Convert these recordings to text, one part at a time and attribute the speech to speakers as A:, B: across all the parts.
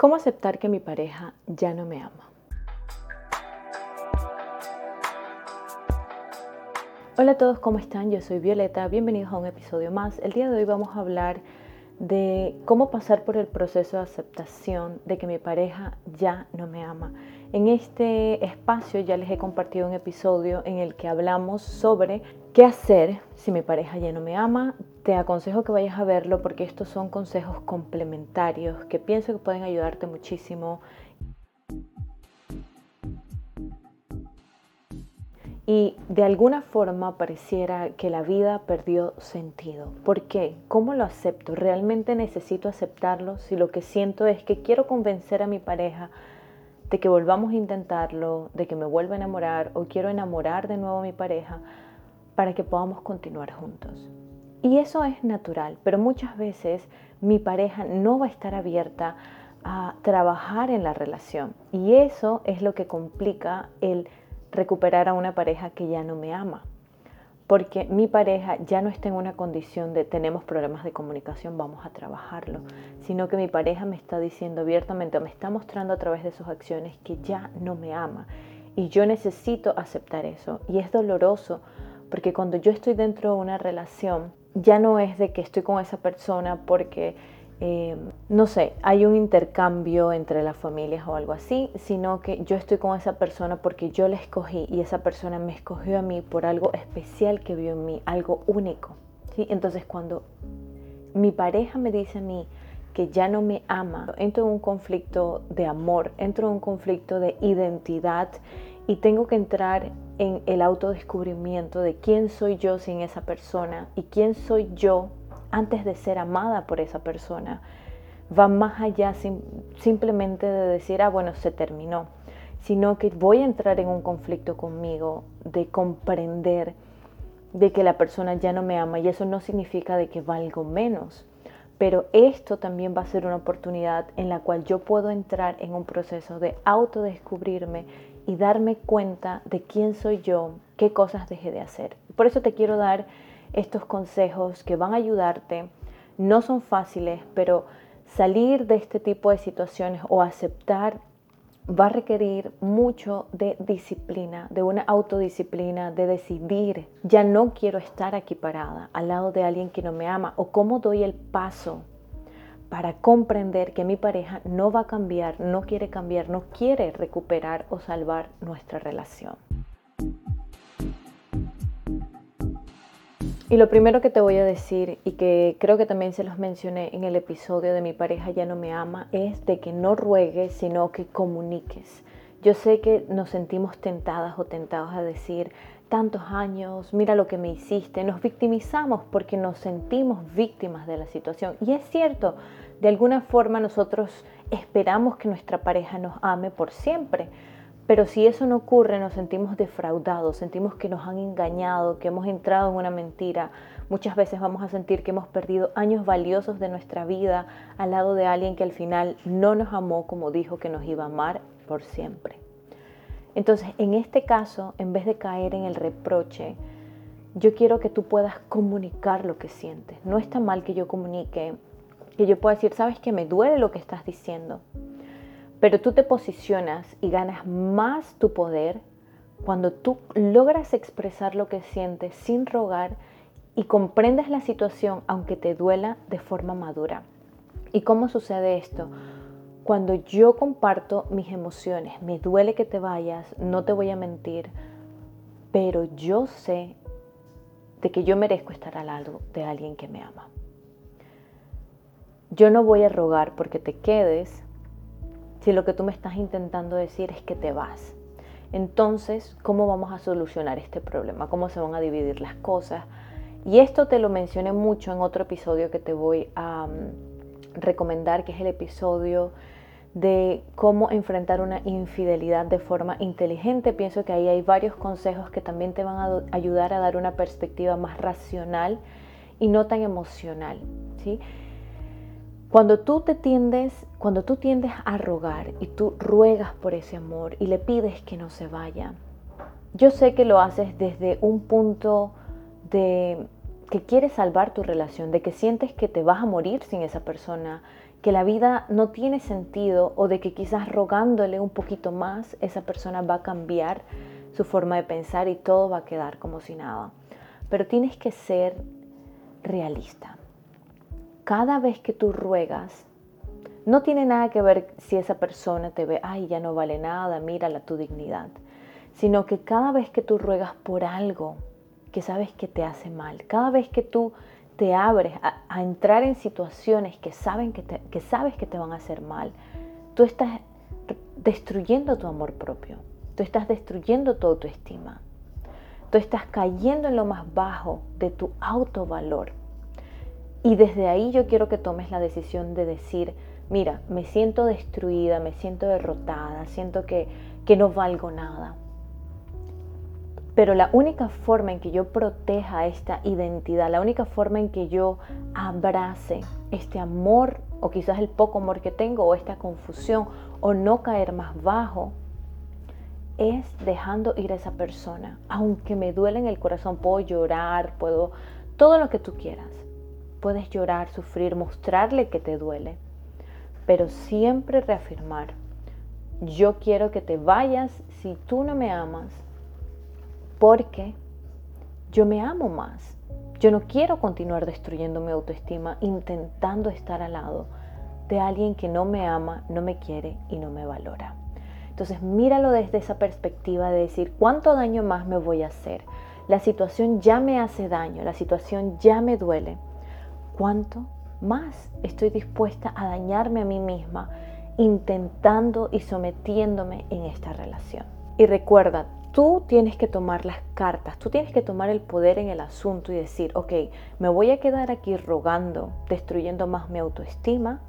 A: ¿Cómo aceptar que mi pareja ya no me ama? Hola a todos, ¿cómo están? Yo soy Violeta, bienvenidos a un episodio más. El día de hoy vamos a hablar de cómo pasar por el proceso de aceptación de que mi pareja ya no me ama. En este espacio ya les he compartido un episodio en el que hablamos sobre qué hacer si mi pareja ya no me ama. Te aconsejo que vayas a verlo porque estos son consejos complementarios que pienso que pueden ayudarte muchísimo y de alguna forma pareciera que la vida perdió sentido. ¿Por qué? ¿Cómo lo acepto? ¿Realmente necesito aceptarlo si lo que siento es que quiero convencer a mi pareja de que volvamos a intentarlo, de que me vuelva a enamorar o quiero enamorar de nuevo a mi pareja para que podamos continuar juntos? Y eso es natural, pero muchas veces mi pareja no va a estar abierta a trabajar en la relación y eso es lo que complica el recuperar a una pareja que ya no me ama. Porque mi pareja ya no está en una condición de tenemos problemas de comunicación, vamos a trabajarlo, sino que mi pareja me está diciendo abiertamente, me está mostrando a través de sus acciones que ya no me ama. Y yo necesito aceptar eso. Y es doloroso porque cuando yo estoy dentro de una relación, ya no es de que estoy con esa persona porque eh, no sé, hay un intercambio entre las familias o algo así, sino que yo estoy con esa persona porque yo la escogí y esa persona me escogió a mí por algo especial que vio en mí, algo único. ¿sí? Entonces cuando mi pareja me dice a mí que ya no me ama, entro en un conflicto de amor, entro en un conflicto de identidad y tengo que entrar en el autodescubrimiento de quién soy yo sin esa persona y quién soy yo antes de ser amada por esa persona. Va más allá simplemente de decir, ah, bueno, se terminó, sino que voy a entrar en un conflicto conmigo de comprender de que la persona ya no me ama y eso no significa de que valgo menos. Pero esto también va a ser una oportunidad en la cual yo puedo entrar en un proceso de autodescubrirme y darme cuenta de quién soy yo, qué cosas dejé de hacer. Por eso te quiero dar estos consejos que van a ayudarte. No son fáciles, pero salir de este tipo de situaciones o aceptar va a requerir mucho de disciplina, de una autodisciplina, de decidir, ya no quiero estar aquí parada al lado de alguien que no me ama o cómo doy el paso para comprender que mi pareja no va a cambiar, no quiere cambiar, no quiere recuperar o salvar nuestra relación. Y lo primero que te voy a decir, y que creo que también se los mencioné en el episodio de Mi pareja ya no me ama, es de que no ruegues, sino que comuniques. Yo sé que nos sentimos tentadas o tentados a decir, tantos años, mira lo que me hiciste, nos victimizamos porque nos sentimos víctimas de la situación. Y es cierto, de alguna forma nosotros esperamos que nuestra pareja nos ame por siempre, pero si eso no ocurre, nos sentimos defraudados, sentimos que nos han engañado, que hemos entrado en una mentira. Muchas veces vamos a sentir que hemos perdido años valiosos de nuestra vida al lado de alguien que al final no nos amó como dijo que nos iba a amar por siempre. Entonces, en este caso, en vez de caer en el reproche, yo quiero que tú puedas comunicar lo que sientes. No está mal que yo comunique, que yo pueda decir, sabes que me duele lo que estás diciendo, pero tú te posicionas y ganas más tu poder cuando tú logras expresar lo que sientes sin rogar y comprendes la situación aunque te duela de forma madura. ¿Y cómo sucede esto? Cuando yo comparto mis emociones, me duele que te vayas, no te voy a mentir, pero yo sé de que yo merezco estar al lado de alguien que me ama. Yo no voy a rogar porque te quedes si lo que tú me estás intentando decir es que te vas. Entonces, ¿cómo vamos a solucionar este problema? ¿Cómo se van a dividir las cosas? Y esto te lo mencioné mucho en otro episodio que te voy a mm, recomendar, que es el episodio de cómo enfrentar una infidelidad de forma inteligente. Pienso que ahí hay varios consejos que también te van a ayudar a dar una perspectiva más racional y no tan emocional. ¿sí? Cuando tú te tiendes, cuando tú tiendes a rogar y tú ruegas por ese amor y le pides que no se vaya, yo sé que lo haces desde un punto de que quieres salvar tu relación, de que sientes que te vas a morir sin esa persona, que la vida no tiene sentido o de que quizás rogándole un poquito más esa persona va a cambiar su forma de pensar y todo va a quedar como si nada. Pero tienes que ser realista. Cada vez que tú ruegas, no tiene nada que ver si esa persona te ve, ay, ya no vale nada, mírala tu dignidad, sino que cada vez que tú ruegas por algo que sabes que te hace mal, cada vez que tú te abres a, entrar en situaciones que, saben que, que sabes que te van a hacer mal, tú estás destruyendo tu amor propio, tú estás destruyendo tu autoestima, tú estás cayendo en lo más bajo de tu autovalor. Y desde ahí yo quiero que tomes la decisión de decir, mira, me siento destruida, me siento derrotada, siento que, que no valgo nada. Pero la única forma en que yo proteja esta identidad, la única forma en que yo abrace este amor o quizás el poco amor que tengo o esta confusión o no caer más bajo, es dejando ir a esa persona. Aunque me duele en el corazón, puedo llorar, puedo todo lo que tú quieras. Puedes llorar, sufrir, mostrarle que te duele, pero siempre reafirmar, yo quiero que te vayas si tú no me amas porque yo me amo más. Yo no quiero continuar destruyendo mi autoestima intentando estar al lado de alguien que no me ama, no me quiere y no me valora. Entonces míralo desde esa perspectiva de decir, ¿cuánto daño más me voy a hacer? La situación ya me hace daño, la situación ya me duele. ¿Cuánto más estoy dispuesta a dañarme a mí misma intentando y sometiéndome en esta relación? Y recuerda, tú tienes que tomar las cartas, tú tienes que tomar el poder en el asunto y decir, ok, me voy a quedar aquí rogando, destruyendo más mi autoestima,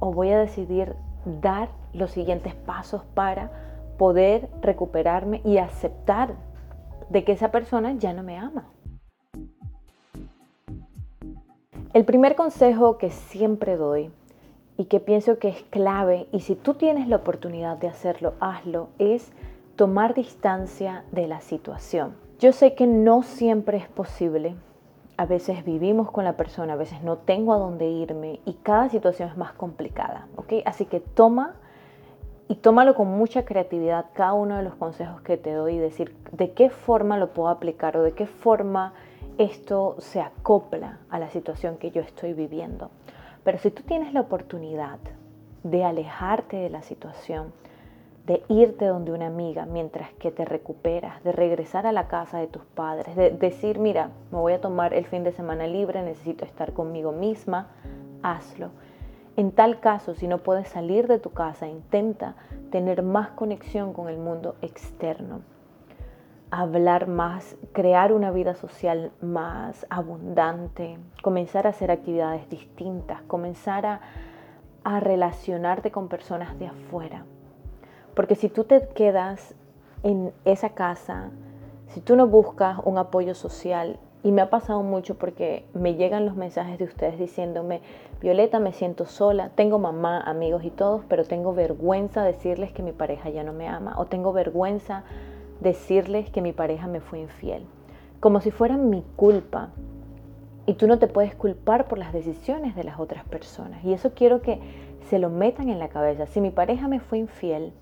A: o voy a decidir dar los siguientes pasos para poder recuperarme y aceptar de que esa persona ya no me ama. El primer consejo que siempre doy y que pienso que es clave, y si tú tienes la oportunidad de hacerlo, hazlo, es tomar distancia de la situación. Yo sé que no siempre es posible. A veces vivimos con la persona, a veces no tengo a dónde irme y cada situación es más complicada, ¿ok? Así que toma y tómalo con mucha creatividad cada uno de los consejos que te doy y decir de qué forma lo puedo aplicar o de qué forma esto se acopla a la situación que yo estoy viviendo. Pero si tú tienes la oportunidad de alejarte de la situación, de irte donde una amiga mientras que te recuperas, de regresar a la casa de tus padres, de decir, mira, me voy a tomar el fin de semana libre, necesito estar conmigo misma, hazlo. En tal caso, si no puedes salir de tu casa, intenta tener más conexión con el mundo externo, hablar más, crear una vida social más abundante, comenzar a hacer actividades distintas, comenzar a, relacionarte con personas de afuera. Porque si tú te quedas en esa casa, si tú no buscas un apoyo social, y me ha pasado mucho porque me llegan los mensajes de ustedes diciéndome, Violeta, me siento sola, tengo mamá, amigos y todos, pero tengo vergüenza decirles que mi pareja ya no me ama, o tengo vergüenza decirles que mi pareja me fue infiel, como si fuera mi culpa. Y tú no te puedes culpar por las decisiones de las otras personas. Y eso quiero que se lo metan en la cabeza. Si mi pareja me fue infiel,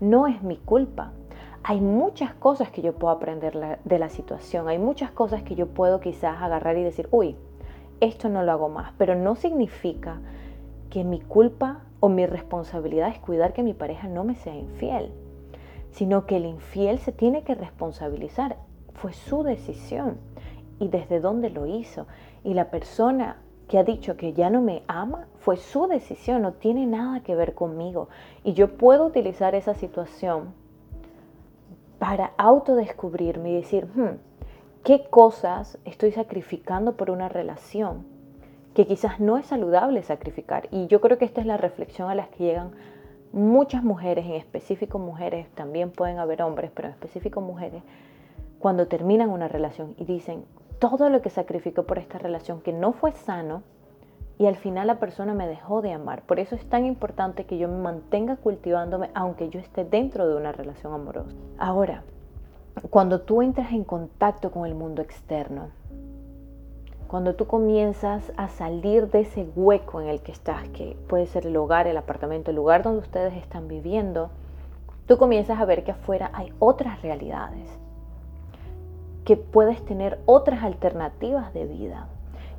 A: no es mi culpa. Hay muchas cosas que yo puedo aprender de la situación, hay muchas cosas que yo puedo quizás agarrar y decir, uy, esto no lo hago más, pero no significa que mi culpa o mi responsabilidad es cuidar que mi pareja no me sea infiel, sino que el infiel se tiene que responsabilizar. Fue su decisión y desde dónde lo hizo. Y la persona que ha dicho que ya no me ama, fue su decisión, no tiene nada que ver conmigo. Y yo puedo utilizar esa situación para autodescubrirme y decir, hmm, ¿qué cosas estoy sacrificando por una relación? Que quizás no es saludable sacrificar. Y yo creo que esta es la reflexión a la que llegan muchas mujeres, en específico mujeres, también pueden haber hombres, pero en específico mujeres, cuando terminan una relación y dicen, todo lo que sacrificó por esta relación que no fue sano y al final la persona me dejó de amar. Por eso es tan importante que yo me mantenga cultivándome aunque yo esté dentro de una relación amorosa. Ahora, cuando tú entras en contacto con el mundo externo, cuando tú comienzas a salir de ese hueco en el que estás, que puede ser el hogar, el apartamento, el lugar donde ustedes están viviendo, tú comienzas a ver que afuera hay otras realidades, que puedes tener otras alternativas de vida,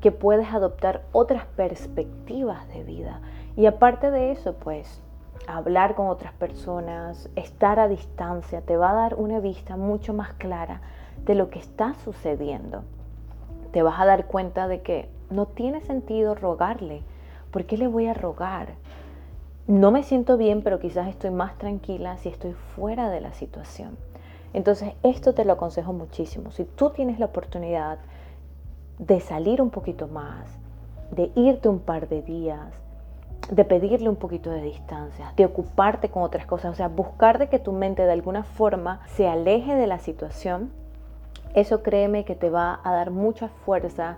A: que puedes adoptar otras perspectivas de vida. Y aparte de eso, pues hablar con otras personas, estar a distancia, te va a dar una vista mucho más clara de lo que está sucediendo. Te vas a dar cuenta de que no tiene sentido rogarle. ¿Por qué le voy a rogar? No me siento bien, pero quizás estoy más tranquila si estoy fuera de la situación. Entonces, esto te lo aconsejo muchísimo. Si tú tienes la oportunidad de salir un poquito más, de irte un par de días, de pedirle un poquito de distancia, de ocuparte con otras cosas, o sea, buscar de que tu mente de alguna forma se aleje de la situación, eso créeme que te va a dar mucha fuerza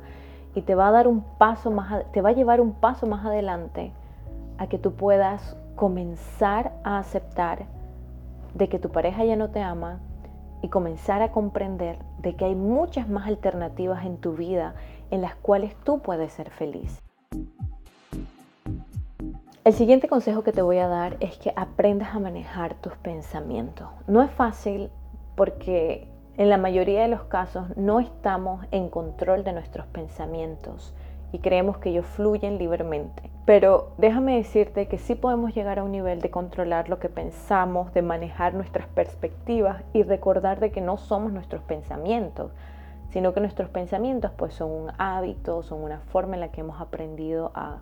A: y te va a dar un paso más, te va a llevar un paso más adelante a que tú puedas comenzar a aceptar de que tu pareja ya no te ama y comenzar a comprender de que hay muchas más alternativas en tu vida en las cuales tú puedes ser feliz. El siguiente consejo que te voy a dar es que aprendas a manejar tus pensamientos. No es fácil porque en la mayoría de los casos no estamos en control de nuestros pensamientos y creemos que ellos fluyen libremente. Pero déjame decirte que sí podemos llegar a un nivel de controlar lo que pensamos, de manejar nuestras perspectivas y recordar de que no somos nuestros pensamientos, sino que nuestros pensamientos pues son un hábito, son una forma en la que hemos aprendido a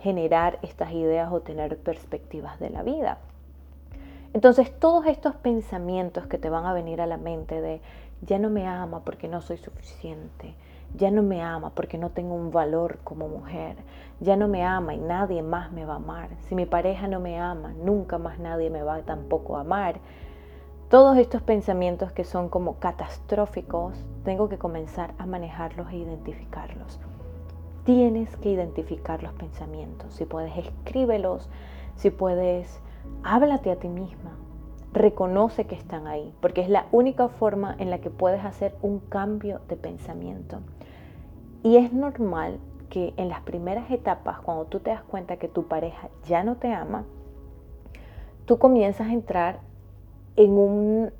A: generar estas ideas o tener perspectivas de la vida. Entonces todos estos pensamientos que te van a venir a la mente de ya no me ama porque no soy suficiente, ya no me ama porque no tengo un valor como mujer, ya no me ama y nadie más me va a amar, si mi pareja no me ama, nunca más nadie me va tampoco a amar. Todos estos pensamientos que son como catastróficos, tengo que comenzar a manejarlos e identificarlos tienes que identificar los pensamientos. Si puedes, escríbelos. Si puedes, háblate a ti misma. Reconoce que están ahí, porque es la única forma en la que puedes hacer un cambio de pensamiento. Y es normal que en las primeras etapas, cuando tú te das cuenta que tu pareja ya no te ama, tú comienzas a entrar en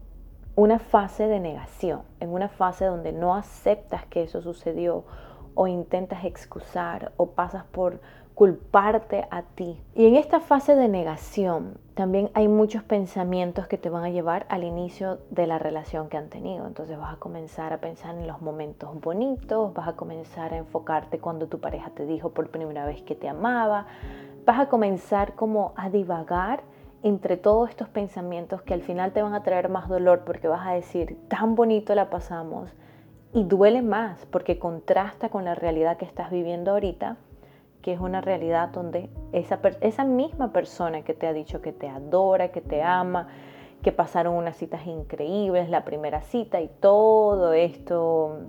A: una fase de negación, en una fase donde no aceptas que eso sucedió o intentas excusar o pasas por culparte a ti. Y en esta fase de negación también hay muchos pensamientos que te van a llevar al inicio de la relación que han tenido. Entonces vas a comenzar a pensar en los momentos bonitos, vas a comenzar a enfocarte cuando tu pareja te dijo por primera vez que te amaba, vas a comenzar como a divagar entre todos estos pensamientos que al final te van a traer más dolor porque vas a decir, tan bonito la pasamos, y duele más porque contrasta con la realidad que estás viviendo ahorita, que es una realidad donde esa, esa misma persona que te ha dicho que te adora, que te ama, que pasaron unas citas increíbles, la primera cita y todo esto,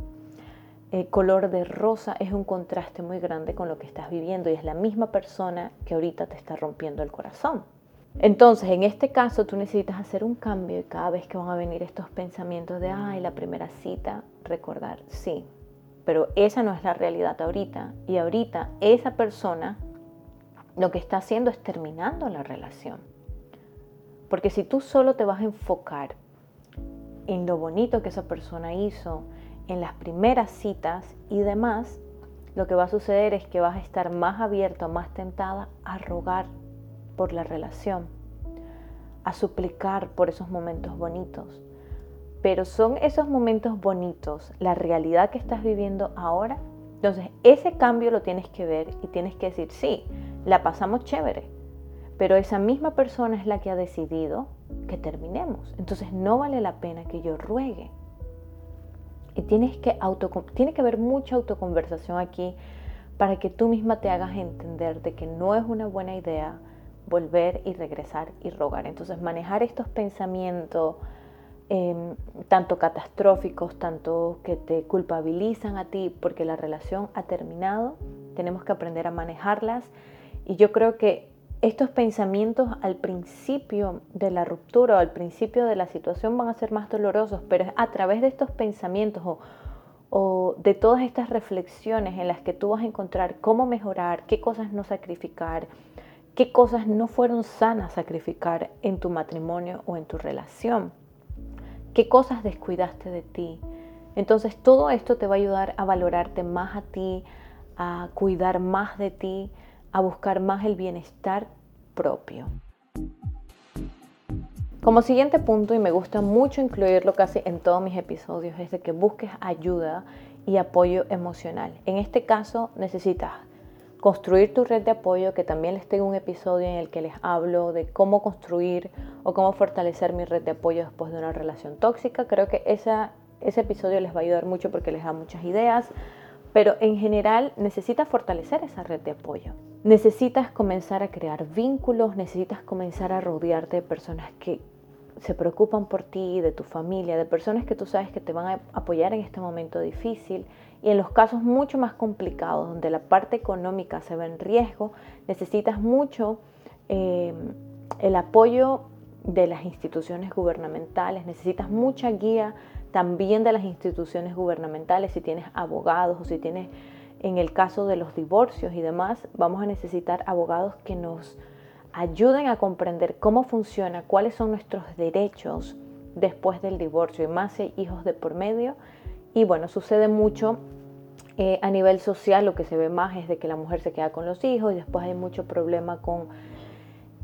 A: el color de rosa es un contraste muy grande con lo que estás viviendo y es la misma persona que ahorita te está rompiendo el corazón. Entonces, en este caso, tú necesitas hacer un cambio y cada vez que van a venir estos pensamientos de, ay, la primera cita, recordar, sí, pero esa no es la realidad ahorita. Y ahorita esa persona lo que está haciendo es terminando la relación. Porque si tú solo te vas a enfocar en lo bonito que esa persona hizo, en las primeras citas y demás, lo que va a suceder es que vas a estar más abierto, más tentada a rogar por la relación, a suplicar por esos momentos bonitos. Pero son esos momentos bonitos, la realidad que estás viviendo ahora. Entonces, ese cambio lo tienes que ver y tienes que decir, sí, la pasamos chévere, pero esa misma persona es la que ha decidido que terminemos. Entonces, no vale la pena que yo ruegue. Y tienes que auto, tiene que haber mucha autoconversación aquí para que tú misma te hagas entender de que no es una buena idea volver y regresar y rogar. Entonces manejar estos pensamientos em, tanto catastróficos, tanto que te culpabilizan a ti porque la relación ha terminado, tenemos que aprender a manejarlas. Y yo creo que estos pensamientos al principio de la ruptura o al principio de la situación van a ser más dolorosos, pero a través de estos pensamientos o, o de todas estas reflexiones en las que tú vas a encontrar cómo mejorar, qué cosas no sacrificar, qué cosas no fueron sanas sacrificar en tu matrimonio o en tu relación, qué cosas descuidaste de ti. Entonces todo esto te va a ayudar a valorarte más a ti, a cuidar más de ti, a buscar más el bienestar propio. Como siguiente punto, y me gusta mucho incluirlo casi en todos mis episodios, es de que busques ayuda y apoyo emocional. En este caso necesitas construir tu red de apoyo, que también les tengo un episodio en el que les hablo de cómo construir o cómo fortalecer mi red de apoyo después de una relación tóxica. Creo que ese episodio les va a ayudar mucho porque les da muchas ideas, pero en general necesitas fortalecer esa red de apoyo. Necesitas comenzar a crear vínculos, necesitas comenzar a rodearte de personas que se preocupan por ti, de tu familia, de personas que tú sabes que te van a apoyar en este momento difícil. Y en los casos mucho más complicados, donde la parte económica se ve en riesgo, necesitas mucho eh, el apoyo de las instituciones gubernamentales, necesitas mucha guía también de las instituciones gubernamentales, si tienes abogados o si tienes, en el caso de los divorcios y demás, vamos a necesitar abogados que nos ayuden a comprender cómo funciona, cuáles son nuestros derechos después del divorcio y más si hijos de por medio. Y bueno, sucede mucho eh, a nivel social, lo que se ve más es de que la mujer se queda con los hijos y después hay mucho problema con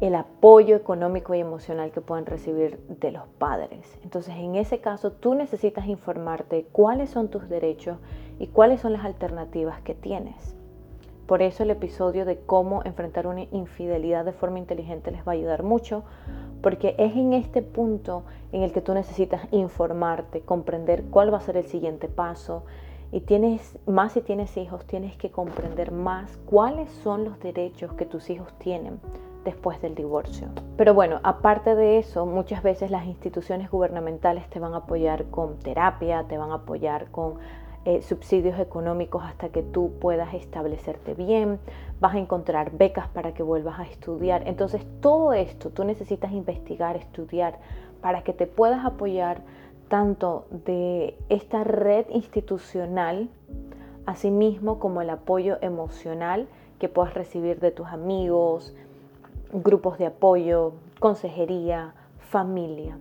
A: el apoyo económico y emocional que pueden recibir de los padres. Entonces, en ese caso, tú necesitas informarte cuáles son tus derechos y cuáles son las alternativas que tienes. Por eso el episodio de cómo enfrentar una infidelidad de forma inteligente les va a ayudar mucho, porque es en este punto en el que tú necesitas informarte, comprender cuál va a ser el siguiente paso. Y tienes, más si tienes hijos, tienes que comprender más cuáles son los derechos que tus hijos tienen después del divorcio. Pero bueno, aparte de eso, muchas veces las instituciones gubernamentales te van a apoyar con terapia, te van a apoyar con eh, subsidios económicos hasta que tú puedas establecerte bien, vas a encontrar becas para que vuelvas a estudiar. Entonces todo esto tú necesitas investigar, estudiar, para que te puedas apoyar tanto de esta red institucional, asimismo como el apoyo emocional que puedas recibir de tus amigos, grupos de apoyo, consejería, familia.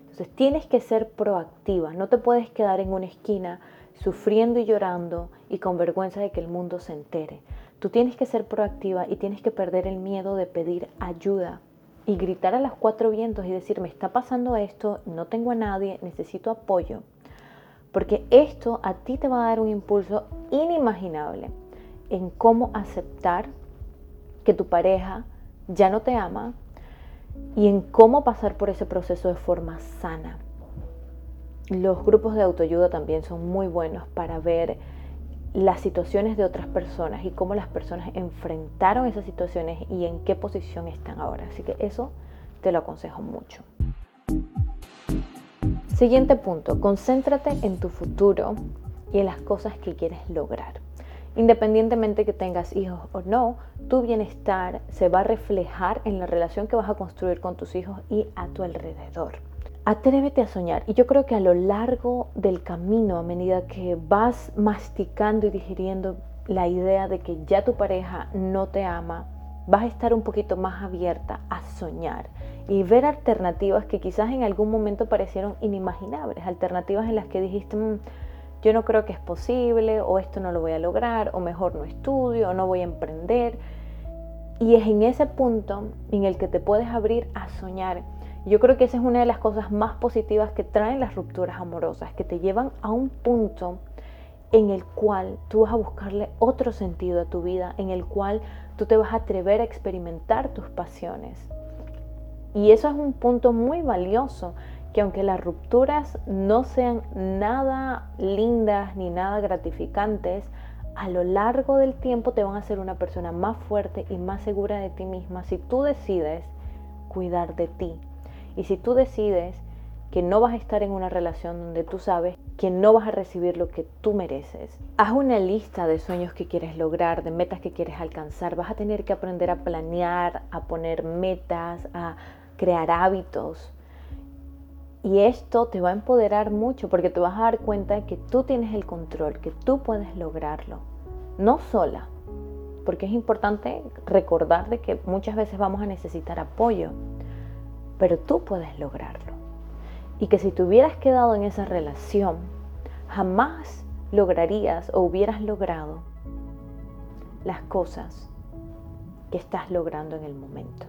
A: Entonces tienes que ser proactiva, no te puedes quedar en una esquina sufriendo y llorando y con vergüenza de que el mundo se entere. Tú tienes que ser proactiva y tienes que perder el miedo de pedir ayuda y gritar a los cuatro vientos y decir, me está pasando esto, no tengo a nadie, necesito apoyo. Porque esto a ti te va a dar un impulso inimaginable en cómo aceptar que tu pareja ya no te ama y en cómo pasar por ese proceso de forma sana. Los grupos de autoayuda también son muy buenos para ver las situaciones de otras personas y cómo las personas enfrentaron esas situaciones y en qué posición están ahora. Así que eso te lo aconsejo mucho. Siguiente punto, concéntrate en tu futuro y en las cosas que quieres lograr. Independientemente que tengas hijos o no, tu bienestar se va a reflejar en la relación que vas a construir con tus hijos y a tu alrededor. Atrévete a soñar. Y yo creo que a lo largo del camino, a medida que vas masticando y digiriendo la idea de que ya tu pareja no te ama, vas a estar un poquito más abierta a soñar y ver alternativas que quizás en algún momento parecieron inimaginables, alternativas en las que dijiste, mm, yo no creo que es posible, o esto no lo voy a lograr, o mejor no estudio, o no voy a emprender. Y es en ese punto en el que te puedes abrir a soñar yo creo que esa es una de las cosas más positivas que traen las rupturas amorosas, que te llevan a un punto en el cual tú vas a buscarle otro sentido a tu vida, en el cual tú te vas a atrever a experimentar tus pasiones. Y eso es un punto muy valioso, que aunque las rupturas no sean nada lindas ni nada gratificantes, a lo largo del tiempo te van a hacer una persona más fuerte y más segura de ti misma si tú decides cuidar de ti, y si tú decides que no vas a estar en una relación donde tú sabes que no vas a recibir lo que tú mereces. Haz una lista de sueños que quieres lograr, de metas que quieres alcanzar. Vas a tener que aprender a planear, a poner metas, a crear hábitos. Y esto te va a empoderar mucho porque te vas a dar cuenta de que tú tienes el control, que tú puedes lograrlo. No sola, porque es importante recordar de que muchas veces vamos a necesitar apoyo, pero tú puedes lograrlo. Y que si te hubieras quedado en esa relación, jamás lograrías o hubieras logrado las cosas que estás logrando en el momento.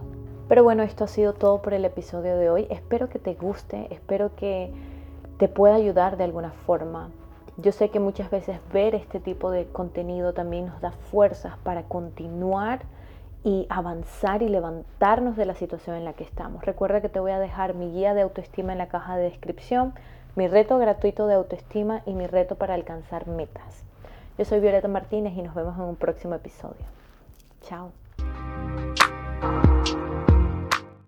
A: Pero bueno, esto ha sido todo por el episodio de hoy. Espero que te guste, espero que te pueda ayudar de alguna forma. Yo sé que muchas veces ver este tipo de contenido también nos da fuerzas para continuar y avanzar y levantarnos de la situación en la que estamos. Recuerda que te voy a dejar mi guía de autoestima en la caja de descripción, mi reto gratuito de autoestima y mi reto para alcanzar metas. Yo soy Violeta Martínez y nos vemos en un próximo episodio. Chao.